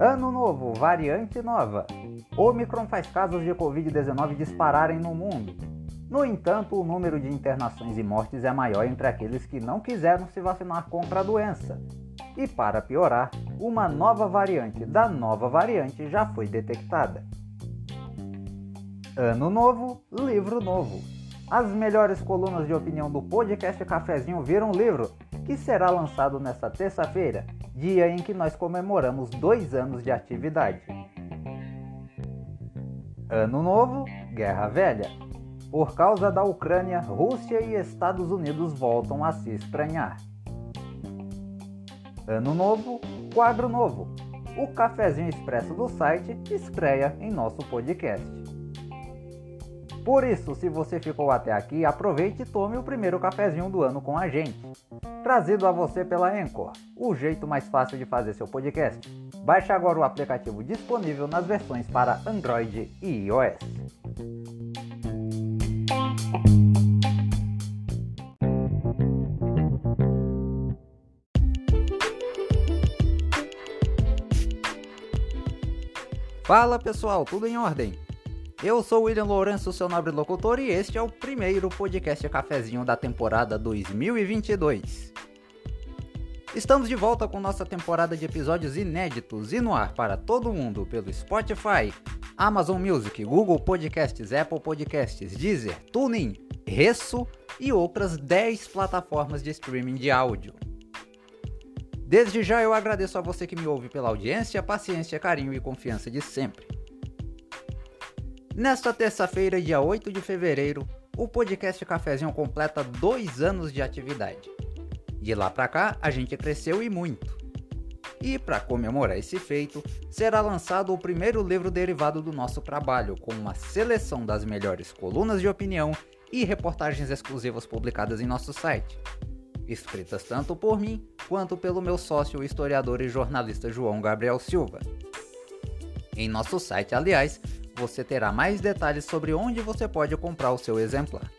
Ano novo, variante nova. Omicron faz casos de Covid-19 dispararem no mundo. No entanto, o número de internações e mortes é maior entre aqueles que não quiseram se vacinar contra a doença. E para piorar, uma nova variante da nova variante já foi detectada. Ano novo, livro novo. As melhores colunas de opinião do podcast Cafezinho viram livro, que será lançado nesta terça-feira, dia em que nós comemoramos dois anos de atividade. Ano Novo, Guerra Velha. Por causa da Ucrânia, Rússia e Estados Unidos voltam a se estranhar. Ano Novo, Quadro Novo. O cafezinho expresso do site estreia em nosso podcast. Por isso, se você ficou até aqui, aproveite e tome o primeiro cafezinho do ano com a gente. Trazido a você pela Anchor, o jeito mais fácil de fazer seu podcast. Baixe agora o aplicativo disponível nas versões para Android e iOS. Fala pessoal, tudo em ordem? Eu sou William Lourenço, seu nobre locutor, e este é o primeiro podcast cafezinho da temporada 2022. Estamos de volta com nossa temporada de episódios inéditos e no ar para todo mundo pelo Spotify, Amazon Music, Google Podcasts, Apple Podcasts, Deezer, TuneIn, Resso e outras 10 plataformas de streaming de áudio. Desde já eu agradeço a você que me ouve pela audiência, paciência, carinho e confiança de sempre. Nesta terça-feira, dia 8 de fevereiro, o podcast Cafezinho completa dois anos de atividade. De lá para cá, a gente cresceu e muito. E para comemorar esse feito, será lançado o primeiro livro derivado do nosso trabalho, com uma seleção das melhores colunas de opinião e reportagens exclusivas publicadas em nosso site, escritas tanto por mim quanto pelo meu sócio, historiador e jornalista João Gabriel Silva. Em nosso site, aliás, você terá mais detalhes sobre onde você pode comprar o seu exemplar.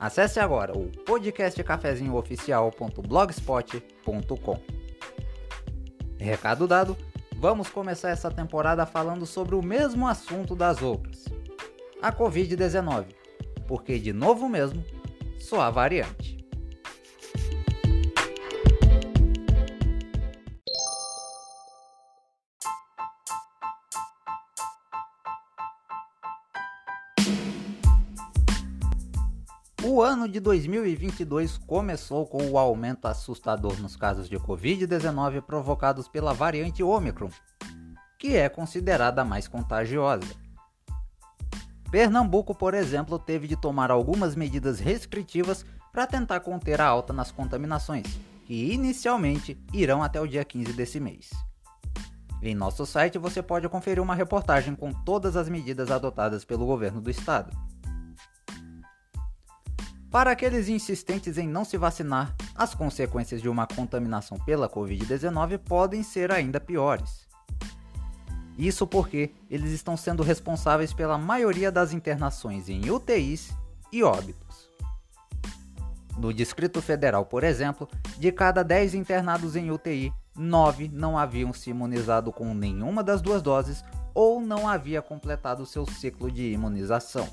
Acesse agora o podcastcafezinhooficial.blogspot.com. Recado dado, vamos começar essa temporada falando sobre o mesmo assunto das outras. A Covid-19, porque de novo mesmo, só a variante. Ano de 2022 começou com o aumento assustador nos casos de Covid-19 provocados pela variante Omicron, que é considerada a mais contagiosa. Pernambuco, por exemplo, teve de tomar algumas medidas restritivas para tentar conter a alta nas contaminações, que inicialmente irão até o dia 15 desse mês. Em nosso site você pode conferir uma reportagem com todas as medidas adotadas pelo governo do estado. Para aqueles insistentes em não se vacinar, as consequências de uma contaminação pela Covid-19 podem ser ainda piores. Isso porque eles estão sendo responsáveis pela maioria das internações em UTIs e óbitos. No Distrito Federal, por exemplo, de cada 10 internados em UTI, 9 não haviam se imunizado com nenhuma das duas doses ou não havia completado seu ciclo de imunização.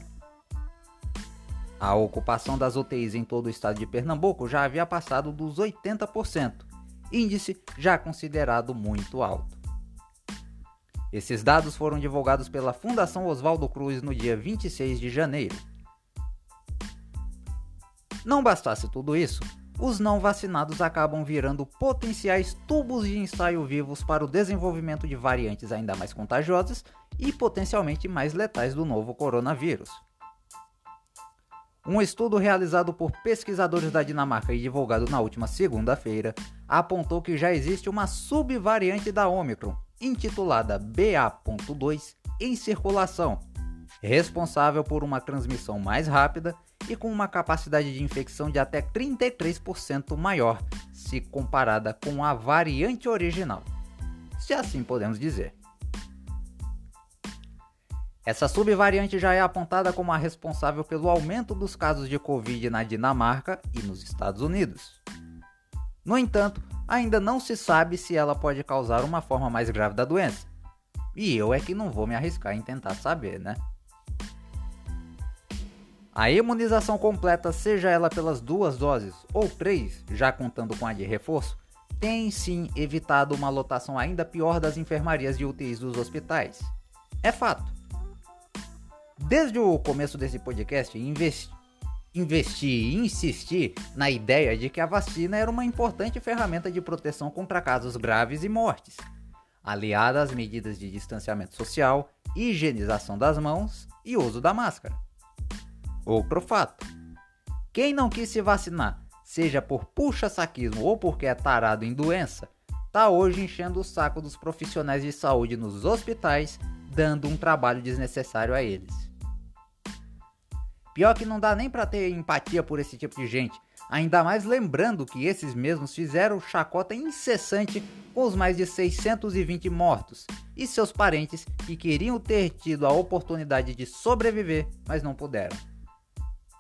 A ocupação das UTIs em todo o estado de Pernambuco já havia passado dos 80%, índice já considerado muito alto. Esses dados foram divulgados pela Fundação Oswaldo Cruz no dia 26 de janeiro. Não bastasse tudo isso, os não vacinados acabam virando potenciais tubos de ensaio vivos para o desenvolvimento de variantes ainda mais contagiosas e potencialmente mais letais do novo coronavírus. Um estudo realizado por pesquisadores da Dinamarca e divulgado na última segunda-feira apontou que já existe uma subvariante da Omicron, intitulada BA.2, em circulação, responsável por uma transmissão mais rápida e com uma capacidade de infecção de até 33% maior se comparada com a variante original, se assim podemos dizer. Essa subvariante já é apontada como a responsável pelo aumento dos casos de Covid na Dinamarca e nos Estados Unidos. No entanto, ainda não se sabe se ela pode causar uma forma mais grave da doença. E eu é que não vou me arriscar em tentar saber, né? A imunização completa, seja ela pelas duas doses ou três, já contando com a de reforço, tem sim evitado uma lotação ainda pior das enfermarias e UTIs dos hospitais. É fato. Desde o começo desse podcast, investi, investi e insisti na ideia de que a vacina era uma importante ferramenta de proteção contra casos graves e mortes, aliada às medidas de distanciamento social, higienização das mãos e uso da máscara. Outro fato: quem não quis se vacinar, seja por puxa-saquismo ou porque é tarado em doença, tá hoje enchendo o saco dos profissionais de saúde nos hospitais, dando um trabalho desnecessário a eles. Pior que não dá nem para ter empatia por esse tipo de gente, ainda mais lembrando que esses mesmos fizeram chacota incessante com os mais de 620 mortos e seus parentes que queriam ter tido a oportunidade de sobreviver, mas não puderam.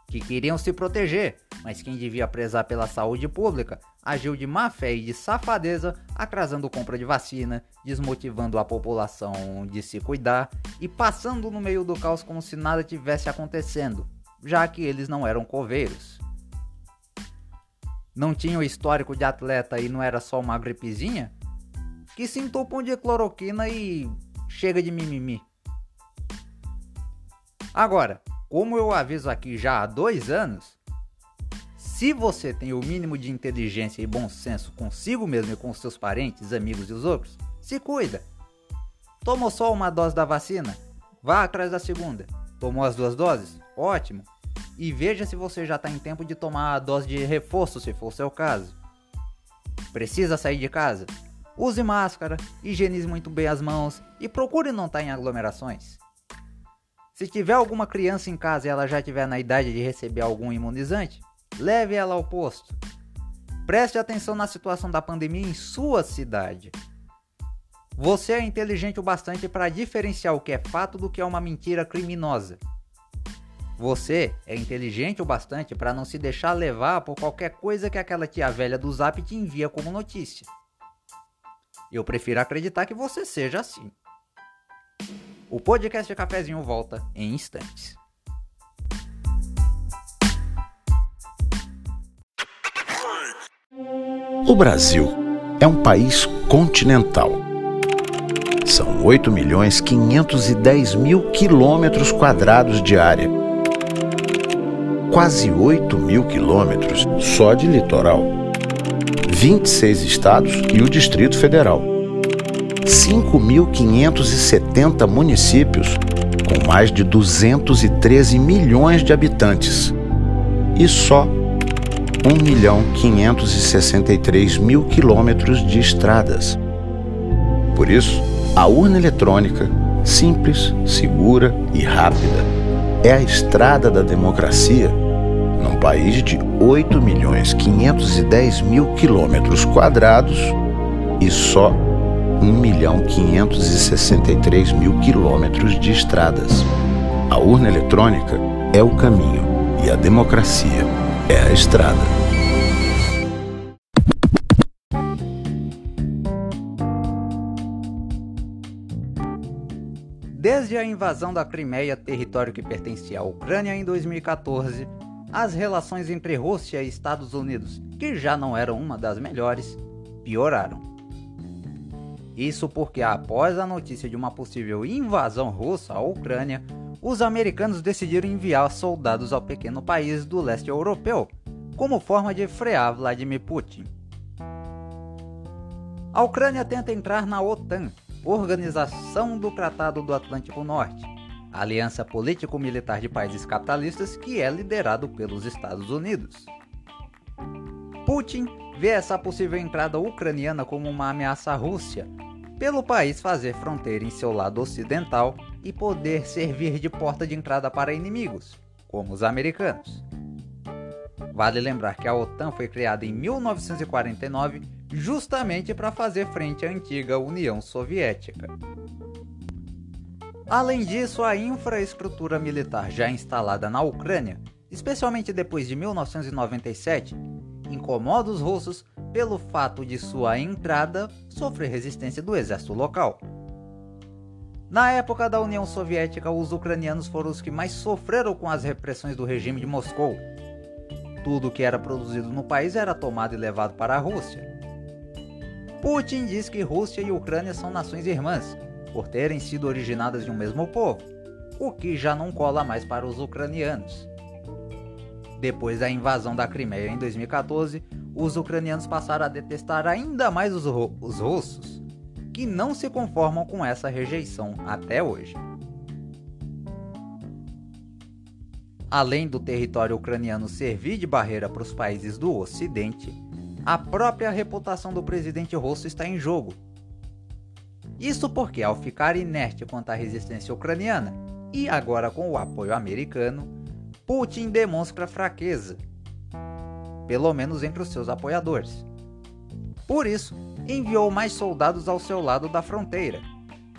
Que queriam se proteger, mas quem devia prezar pela saúde pública agiu de má fé e de safadeza, atrasando compra de vacina, desmotivando a população de se cuidar e passando no meio do caos como se nada tivesse acontecendo, já que eles não eram coveiros. Não tinham histórico de atleta e não era só uma gripezinha? Que se entupam de cloroquina e chega de mimimi. Agora, como eu aviso aqui já há dois anos, se você tem o mínimo de inteligência e bom senso consigo mesmo e com seus parentes, amigos e os outros, se cuida. Tomou só uma dose da vacina? Vá atrás da segunda. Tomou as duas doses? Ótimo. E veja se você já está em tempo de tomar a dose de reforço, se for o seu caso. Precisa sair de casa? Use máscara, higienize muito bem as mãos e procure não estar tá em aglomerações. Se tiver alguma criança em casa e ela já estiver na idade de receber algum imunizante, leve ela ao posto. Preste atenção na situação da pandemia em sua cidade. Você é inteligente o bastante para diferenciar o que é fato do que é uma mentira criminosa. Você é inteligente o bastante para não se deixar levar por qualquer coisa que aquela tia velha do Zap te envia como notícia. Eu prefiro acreditar que você seja assim. O podcast de Cafezinho volta em instantes. O Brasil é um país continental. São 8 milhões 510 mil quilômetros quadrados de área. Quase 8 mil quilômetros só de litoral. 26 estados e o Distrito Federal 5.570 municípios, com mais de 213 milhões de habitantes, e só 1.563 mil quilômetros de estradas. Por isso, a urna eletrônica, simples, segura e rápida, é a estrada da democracia país de 8 milhões 510 mil quilômetros quadrados e só 1 milhão 563 mil quilômetros de estradas. A urna eletrônica é o caminho e a democracia é a estrada. Desde a invasão da Crimeia, território que pertencia à Ucrânia em 2014, as relações entre Rússia e Estados Unidos, que já não eram uma das melhores, pioraram. Isso porque, após a notícia de uma possível invasão russa à Ucrânia, os americanos decidiram enviar soldados ao pequeno país do leste europeu, como forma de frear Vladimir Putin. A Ucrânia tenta entrar na OTAN, Organização do Tratado do Atlântico Norte, aliança político-militar de países capitalistas que é liderado pelos Estados Unidos. Putin vê essa possível entrada ucraniana como uma ameaça à Rússia, pelo país fazer fronteira em seu lado ocidental e poder servir de porta de entrada para inimigos, como os americanos. Vale lembrar que a OTAN foi criada em 1949 justamente para fazer frente à antiga União Soviética. Além disso, a infraestrutura militar já instalada na Ucrânia, especialmente depois de 1997, incomoda os russos pelo fato de sua entrada sofrer resistência do exército local. Na época da União Soviética, os ucranianos foram os que mais sofreram com as repressões do regime de Moscou. Tudo que era produzido no país era tomado e levado para a Rússia. Putin diz que Rússia e Ucrânia são nações irmãs, por terem sido originadas de um mesmo povo, o que já não cola mais para os ucranianos. Depois da invasão da Crimeia em 2014, os ucranianos passaram a detestar ainda mais os, os russos, que não se conformam com essa rejeição até hoje. Além do território ucraniano servir de barreira para os países do Ocidente, a própria reputação do presidente russo está em jogo. Isso porque, ao ficar inerte quanto à resistência ucraniana, e agora com o apoio americano, Putin demonstra fraqueza, pelo menos entre os seus apoiadores. Por isso, enviou mais soldados ao seu lado da fronteira,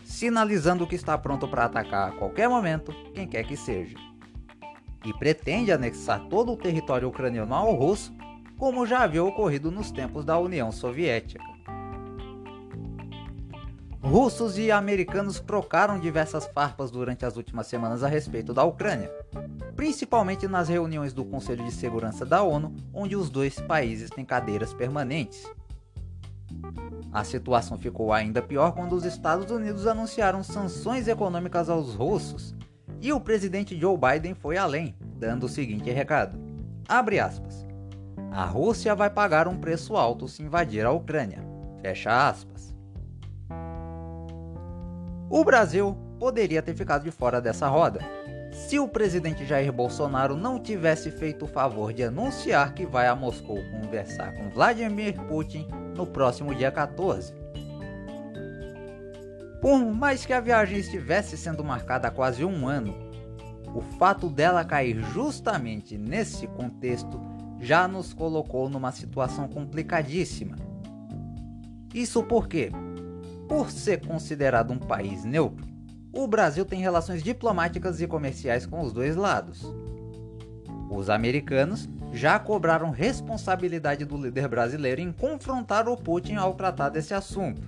sinalizando que está pronto para atacar a qualquer momento quem quer que seja. E pretende anexar todo o território ucraniano ao russo, como já havia ocorrido nos tempos da União Soviética. Russos e americanos trocaram diversas farpas durante as últimas semanas a respeito da Ucrânia, principalmente nas reuniões do Conselho de Segurança da ONU, onde os dois países têm cadeiras permanentes. A situação ficou ainda pior quando os Estados Unidos anunciaram sanções econômicas aos russos e o presidente Joe Biden foi além, dando o seguinte recado: abre aspas. A Rússia vai pagar um preço alto se invadir a Ucrânia. Fecha aspas. O Brasil poderia ter ficado de fora dessa roda, se o presidente Jair Bolsonaro não tivesse feito o favor de anunciar que vai a Moscou conversar com Vladimir Putin no próximo dia 14. Por mais que a viagem estivesse sendo marcada há quase um ano, o fato dela cair justamente nesse contexto já nos colocou numa situação complicadíssima. Isso porque por ser considerado um país neutro, o Brasil tem relações diplomáticas e comerciais com os dois lados. Os americanos já cobraram responsabilidade do líder brasileiro em confrontar o Putin ao tratar desse assunto.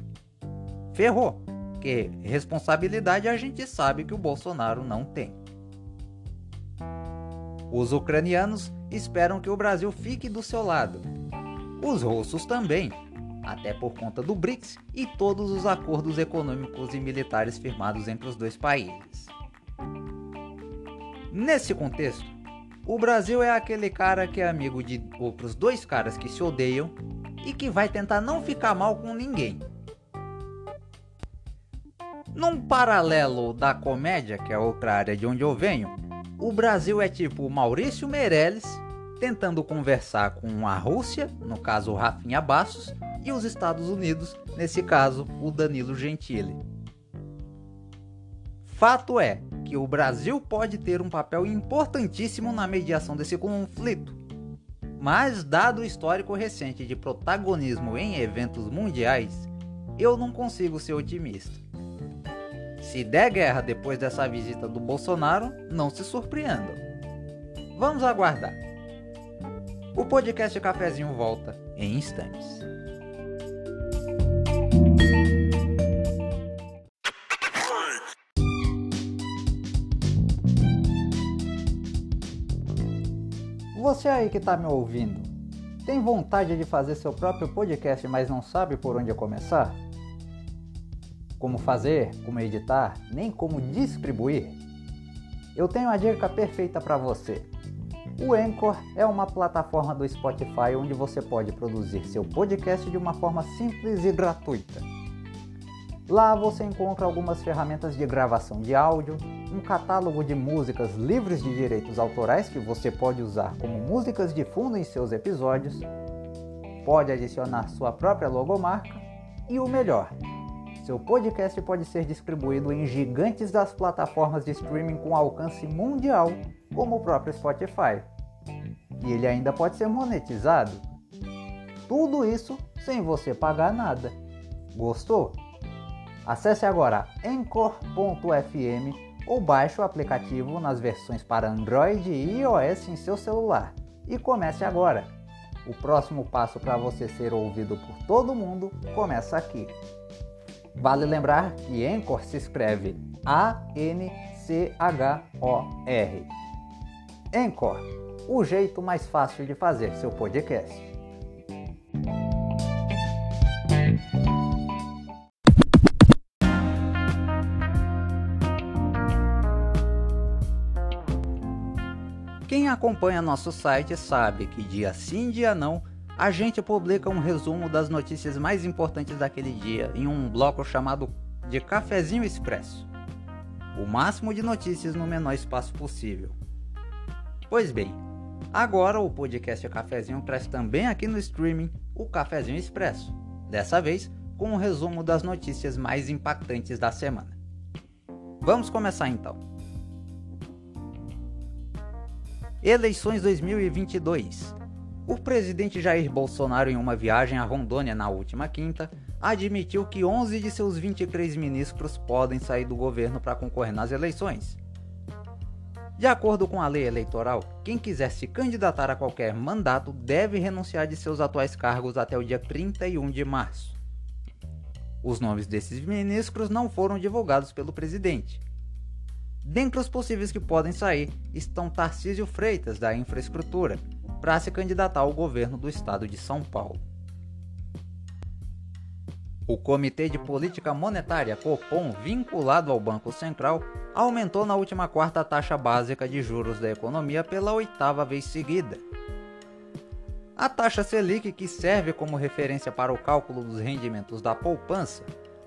Ferrou, que responsabilidade a gente sabe que o Bolsonaro não tem. Os ucranianos esperam que o Brasil fique do seu lado. Os russos também, até por conta do BRICS e todos os acordos econômicos e militares firmados entre os dois países. Nesse contexto, o Brasil é aquele cara que é amigo de outros dois caras que se odeiam e que vai tentar não ficar mal com ninguém. Num paralelo da comédia, que é outra área de onde eu venho, o Brasil é tipo Maurício Meirelles tentando conversar com a Rússia, no caso Rafinha Bassos, e os Estados Unidos, nesse caso o Danilo Gentili. Fato é que o Brasil pode ter um papel importantíssimo na mediação desse conflito, mas, dado o histórico recente de protagonismo em eventos mundiais, eu não consigo ser otimista. Se der guerra depois dessa visita do Bolsonaro, não se surpreendam. Vamos aguardar. O podcast Cafezinho volta em instantes. Você aí que está me ouvindo, tem vontade de fazer seu próprio podcast, mas não sabe por onde começar? Como fazer, como editar, nem como distribuir? Eu tenho a dica perfeita para você. O Anchor é uma plataforma do Spotify onde você pode produzir seu podcast de uma forma simples e gratuita. Lá você encontra algumas ferramentas de gravação de áudio, um catálogo de músicas livres de direitos autorais que você pode usar como músicas de fundo em seus episódios, pode adicionar sua própria logomarca e o melhor, seu podcast pode ser distribuído em gigantes das plataformas de streaming com alcance mundial, como o próprio Spotify. E ele ainda pode ser monetizado. Tudo isso sem você pagar nada. Gostou? Acesse agora anchor.fm ou baixe o aplicativo nas versões para Android e iOS em seu celular e comece agora. O próximo passo para você ser ouvido por todo mundo começa aqui. Vale lembrar que Anchor se escreve A-N-C-H-O-R. Anchor, o jeito mais fácil de fazer seu podcast. Acompanha nosso site sabe que dia sim, dia não, a gente publica um resumo das notícias mais importantes daquele dia em um bloco chamado de Cafezinho Expresso. O máximo de notícias no menor espaço possível. Pois bem, agora o podcast Cafezinho traz também aqui no streaming o Cafezinho Expresso, dessa vez com um resumo das notícias mais impactantes da semana. Vamos começar então. Eleições 2022. O presidente Jair Bolsonaro, em uma viagem a Rondônia na última quinta, admitiu que 11 de seus 23 ministros podem sair do governo para concorrer nas eleições. De acordo com a lei eleitoral, quem quiser se candidatar a qualquer mandato deve renunciar de seus atuais cargos até o dia 31 de março. Os nomes desses ministros não foram divulgados pelo presidente, Dentre os possíveis que podem sair estão Tarcísio Freitas, da Infraestrutura, para se candidatar ao governo do estado de São Paulo. O Comitê de Política Monetária Copom, vinculado ao Banco Central, aumentou na última quarta a taxa básica de juros da economia pela oitava vez seguida. A taxa Selic, que serve como referência para o cálculo dos rendimentos da poupança,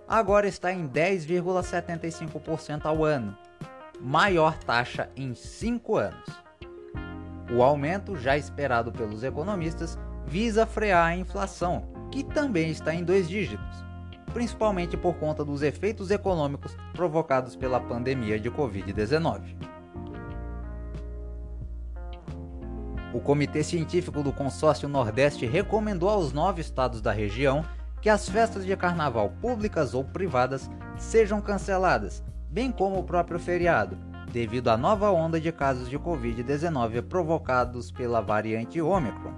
agora está em 10,75% ao ano, maior taxa em cinco anos. O aumento, já esperado pelos economistas, visa frear a inflação, que também está em dois dígitos, principalmente por conta dos efeitos econômicos provocados pela pandemia de Covid-19. O Comitê Científico do Consórcio Nordeste recomendou aos nove estados da região que as festas de carnaval públicas ou privadas sejam canceladas bem como o próprio feriado, devido à nova onda de casos de Covid-19 provocados pela variante Ômicron.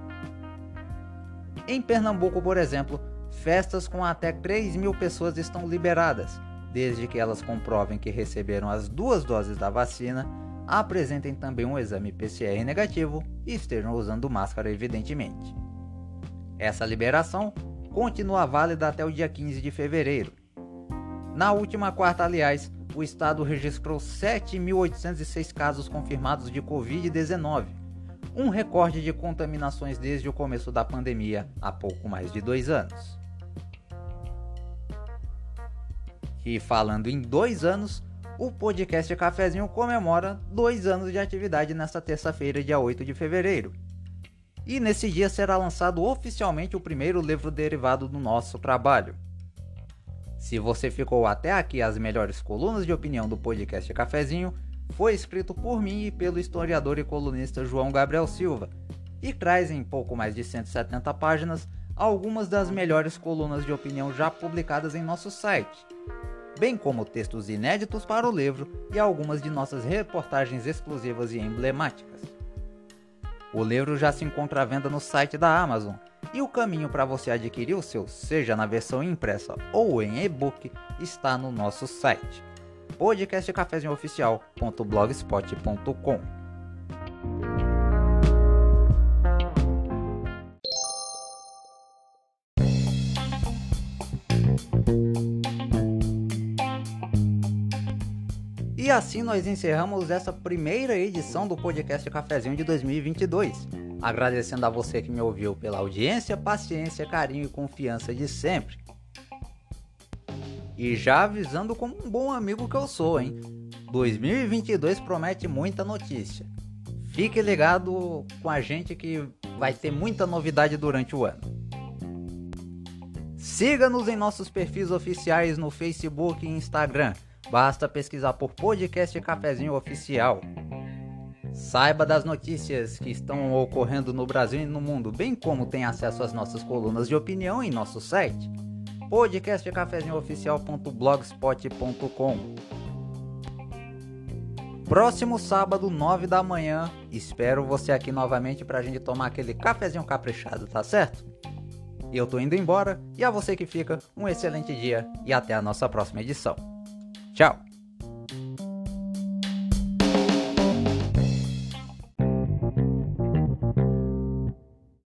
Em Pernambuco, por exemplo, festas com até 3 mil pessoas estão liberadas, desde que elas comprovem que receberam as duas doses da vacina, apresentem também um exame PCR negativo e estejam usando máscara, evidentemente. Essa liberação continua válida até o dia 15 de fevereiro. Na última quarta, aliás, o estado registrou 7.806 casos confirmados de Covid-19, um recorde de contaminações desde o começo da pandemia, há pouco mais de dois anos. E falando em dois anos, o podcast Cafezinho comemora dois anos de atividade nesta terça-feira, dia 8 de fevereiro. E nesse dia será lançado oficialmente o primeiro livro derivado do nosso trabalho. Se você ficou até aqui, as melhores colunas de opinião do podcast Cafezinho foi escrito por mim e pelo historiador e colunista João Gabriel Silva e traz em pouco mais de 170 páginas algumas das melhores colunas de opinião já publicadas em nosso site, bem como textos inéditos para o livro e algumas de nossas reportagens exclusivas e emblemáticas. O livro já se encontra à venda no site da Amazon e o caminho para você adquirir o seu, seja na versão impressa ou em e-book, está no nosso site podcastcafezinhooficial.blogspot.com. E assim nós encerramos essa primeira edição do podcast Cafezinho de 2022. Agradecendo a você que me ouviu pela audiência, paciência, carinho e confiança de sempre. E já avisando como um bom amigo que eu sou, hein? 2022 promete muita notícia. Fique ligado com a gente que vai ter muita novidade durante o ano. Siga-nos em nossos perfis oficiais no Facebook e Instagram Basta pesquisar por podcast Cafezinho Oficial. Saiba das notícias que estão ocorrendo no Brasil e no mundo, bem como tem acesso às nossas colunas de opinião em nosso site podcastcafezinhooficial.blogspot.com. Próximo sábado, 9 da manhã, espero você aqui novamente pra gente tomar aquele cafezinho caprichado, tá certo? Eu tô indo embora, e a você que fica, um excelente dia e até a nossa próxima edição. Tchau!